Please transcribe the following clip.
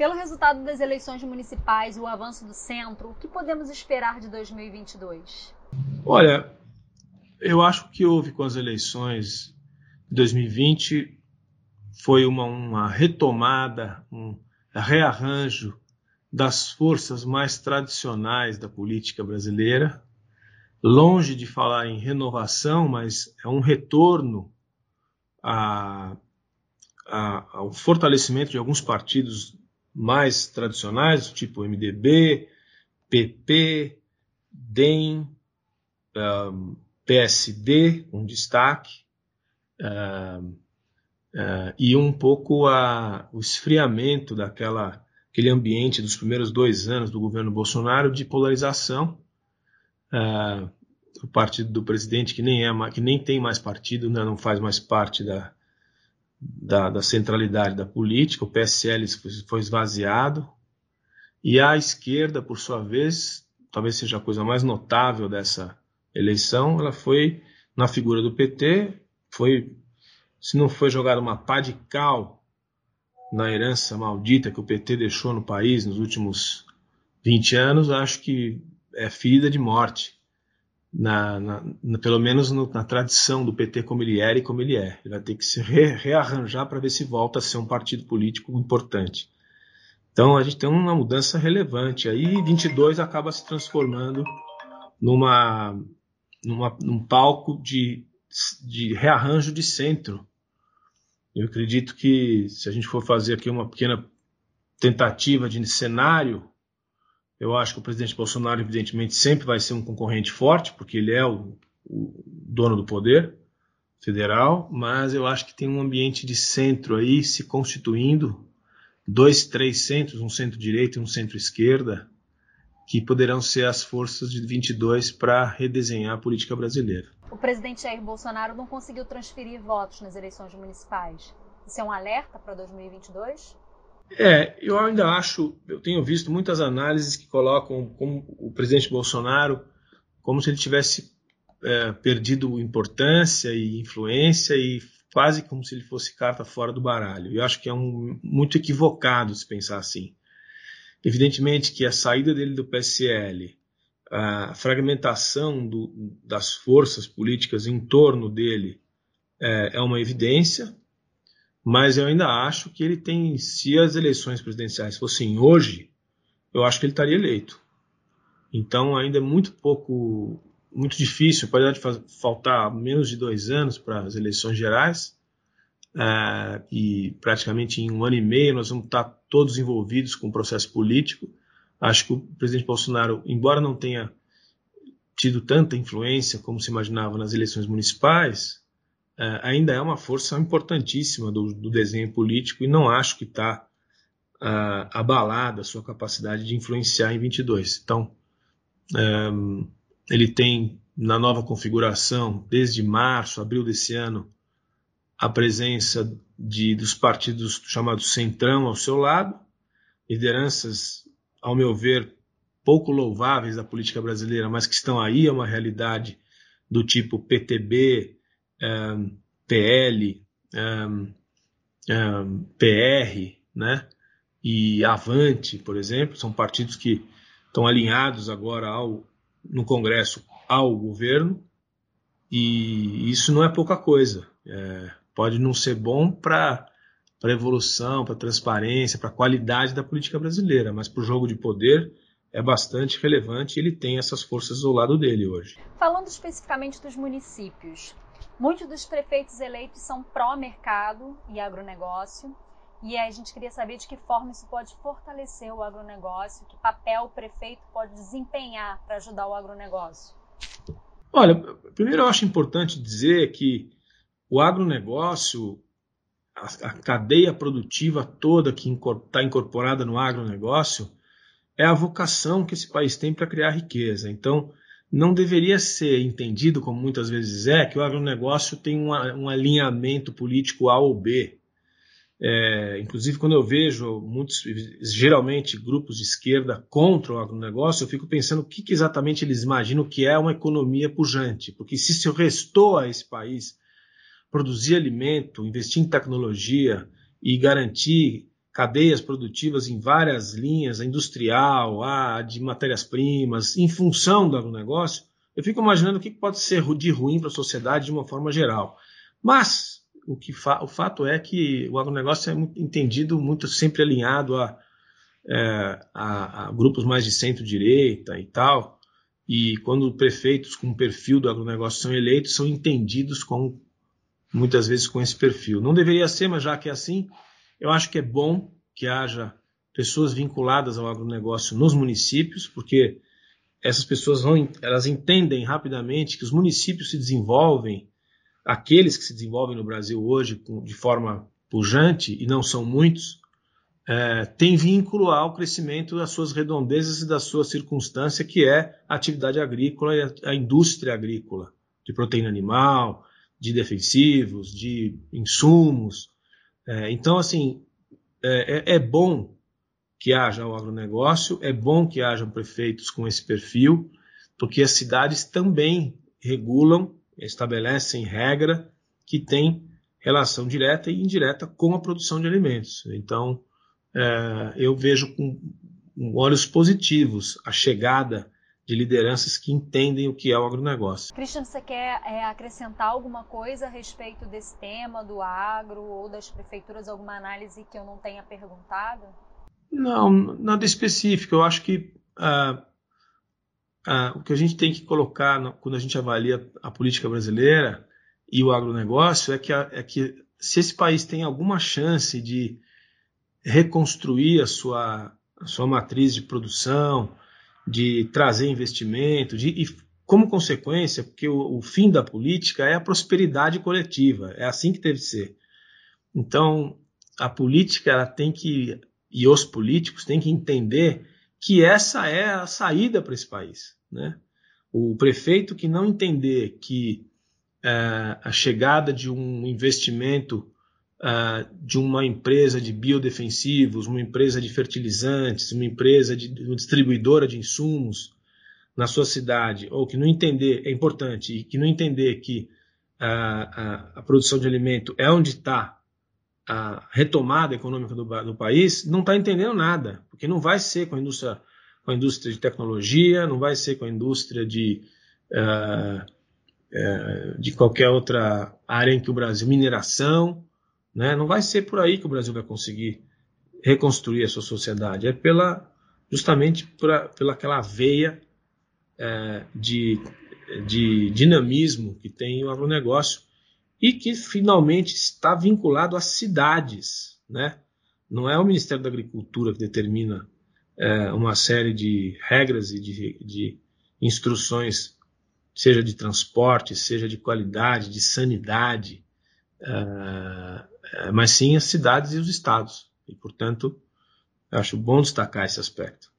Pelo resultado das eleições municipais e o avanço do centro, o que podemos esperar de 2022? Olha, eu acho que houve com as eleições de 2020 foi uma, uma retomada, um rearranjo das forças mais tradicionais da política brasileira, longe de falar em renovação, mas é um retorno a, a, ao fortalecimento de alguns partidos mais tradicionais, tipo MDB, PP, DEM, um, PSD, um destaque, um, uh, e um pouco a, o esfriamento daquela aquele ambiente dos primeiros dois anos do governo Bolsonaro de polarização. Uh, o partido do presidente que nem é que nem tem mais partido, né, não faz mais parte da, da, da, centralidade da política. O PSL foi esvaziado e a esquerda, por sua vez, talvez seja a coisa mais notável dessa eleição, ela foi na figura do PT, foi se não foi jogada uma pá de cal na herança maldita que o PT deixou no país nos últimos 20 anos, acho que é ferida de morte. Na, na, na, pelo menos no, na tradição do PT como ele era e como ele é. Ele vai ter que se re, rearranjar para ver se volta a ser um partido político importante. Então a gente tem uma mudança relevante. Aí 22 acaba se transformando numa, numa, num palco de, de rearranjo de centro eu acredito que se a gente for fazer aqui uma pequena tentativa de cenário, eu acho que o presidente Bolsonaro, evidentemente, sempre vai ser um concorrente forte, porque ele é o, o dono do poder federal, mas eu acho que tem um ambiente de centro aí se constituindo, dois, três centros, um centro-direita e um centro-esquerda, que poderão ser as forças de 22 para redesenhar a política brasileira o presidente Jair Bolsonaro não conseguiu transferir votos nas eleições municipais. Isso é um alerta para 2022? É, eu ainda acho, eu tenho visto muitas análises que colocam como o presidente Bolsonaro como se ele tivesse é, perdido importância e influência e quase como se ele fosse carta fora do baralho. Eu acho que é um, muito equivocado se pensar assim. Evidentemente que a saída dele do PSL, a fragmentação do, das forças políticas em torno dele é, é, uma evidência, mas eu ainda acho que ele tem, se as eleições presidenciais fossem hoje, eu acho que ele estaria eleito. Então ainda é muito pouco, muito difícil, pode faltar menos de dois anos para as eleições gerais, é, e praticamente em um ano e meio nós vamos estar todos envolvidos com o processo político. Acho que o presidente Bolsonaro, embora não tenha tido tanta influência como se imaginava nas eleições municipais, ainda é uma força importantíssima do, do, desenho político e não acho que está uh, abalada a sua capacidade de influenciar em 22. Então, um, é, ele tem na nova configuração, desde março, abril desse ano, a presença de, dos partidos chamados Centrão ao seu lado, lideranças ao meu ver, pouco louváveis da política brasileira, mas que estão aí, é uma realidade do tipo PTB, um, PL, um, um, PR, né? e Avante, por exemplo, são partidos que estão alinhados agora ao, no Congresso ao governo, e isso não é pouca coisa. É, pode não ser bom para a evolução, para a transparência, para a qualidade da política brasileira, mas para o jogo de poder é bastante relevante e ele tem essas forças ao lado dele hoje. Falando especificamente dos municípios, muitos dos prefeitos eleitos são pró-mercado e agronegócio, e a gente queria saber de que forma isso pode fortalecer o agronegócio, que papel o prefeito pode desempenhar para ajudar o agronegócio. Olha, primeiro eu acho importante dizer que o agronegócio a, a cadeia produtiva toda que está incorporada no agronegócio é a vocação que esse país tem para criar riqueza. Então, não deveria ser entendido, como muitas vezes é, que o agronegócio tem um, um alinhamento político A ou B. É, inclusive, quando eu vejo muitos, geralmente, grupos de esquerda contra o agronegócio, eu fico pensando o que, que exatamente eles imaginam que é uma economia pujante. Porque se se restou a esse país produzir alimento, investir em tecnologia e garantir cadeias produtivas em várias linhas, a industrial, a de matérias-primas, em função do agronegócio, eu fico imaginando o que pode ser de ruim para a sociedade de uma forma geral. Mas o, que fa o fato é que o agronegócio é entendido muito sempre alinhado a, é, a, a grupos mais de centro-direita e tal. E quando prefeitos com perfil do agronegócio são eleitos, são entendidos com muitas vezes com esse perfil. Não deveria ser, mas já que é assim, eu acho que é bom que haja pessoas vinculadas ao agronegócio nos municípios, porque essas pessoas vão, elas entendem rapidamente que os municípios se desenvolvem, aqueles que se desenvolvem no Brasil hoje de forma pujante, e não são muitos, é, tem vínculo ao crescimento das suas redondezas e da sua circunstância, que é a atividade agrícola e a, a indústria agrícola, de proteína animal, de defensivos, de insumos. É, então, assim, é, é, é bom que haja o agronegócio, é bom que hajam prefeitos com esse perfil, porque as cidades também regulam, estabelecem regra que tem relação direta e indireta com a produção de alimentos. Então, é, eu vejo com, com olhos positivos a chegada de lideranças que entendem o que é o agronegócio. Christian, você quer é, acrescentar alguma coisa a respeito desse tema, do agro ou das prefeituras, alguma análise que eu não tenha perguntado? Não, nada específico. Eu acho que ah, ah, o que a gente tem que colocar no, quando a gente avalia a política brasileira e o agronegócio é que, a, é que se esse país tem alguma chance de reconstruir a sua, a sua matriz de produção, de trazer investimento, de, e como consequência, porque o, o, fim da política é a prosperidade coletiva, é assim que deve ser. Então, a política ela tem que, e os políticos têm que entender que essa é a saída para esse país. Né? O prefeito que não entender que é, a chegada de um investimento uh, de uma empresa de biodefensivos, uma empresa de fertilizantes, uma empresa de uma distribuidora de insumos na sua cidade, ou que não entender, é importante, e que não entender que uh, a, a, produção de alimento é onde está a retomada econômica do, do país, não está entendendo nada, porque não vai ser com a indústria, com a indústria de tecnologia, não vai ser com a indústria de, uh, de qualquer outra área em que o Brasil, mineração, né? Não vai ser por aí que o Brasil vai conseguir reconstruir a sua sociedade. É pela, justamente pela, pela aquela veia é, de, de dinamismo que tem o agronegócio e que finalmente está vinculado às cidades. Né? Não é o Ministério da Agricultura que determina é, uma série de regras e de, de instruções, seja de transporte, seja de qualidade, de sanidade, é, mas sim as cidades e os estados. E, portanto, acho bom destacar esse aspecto.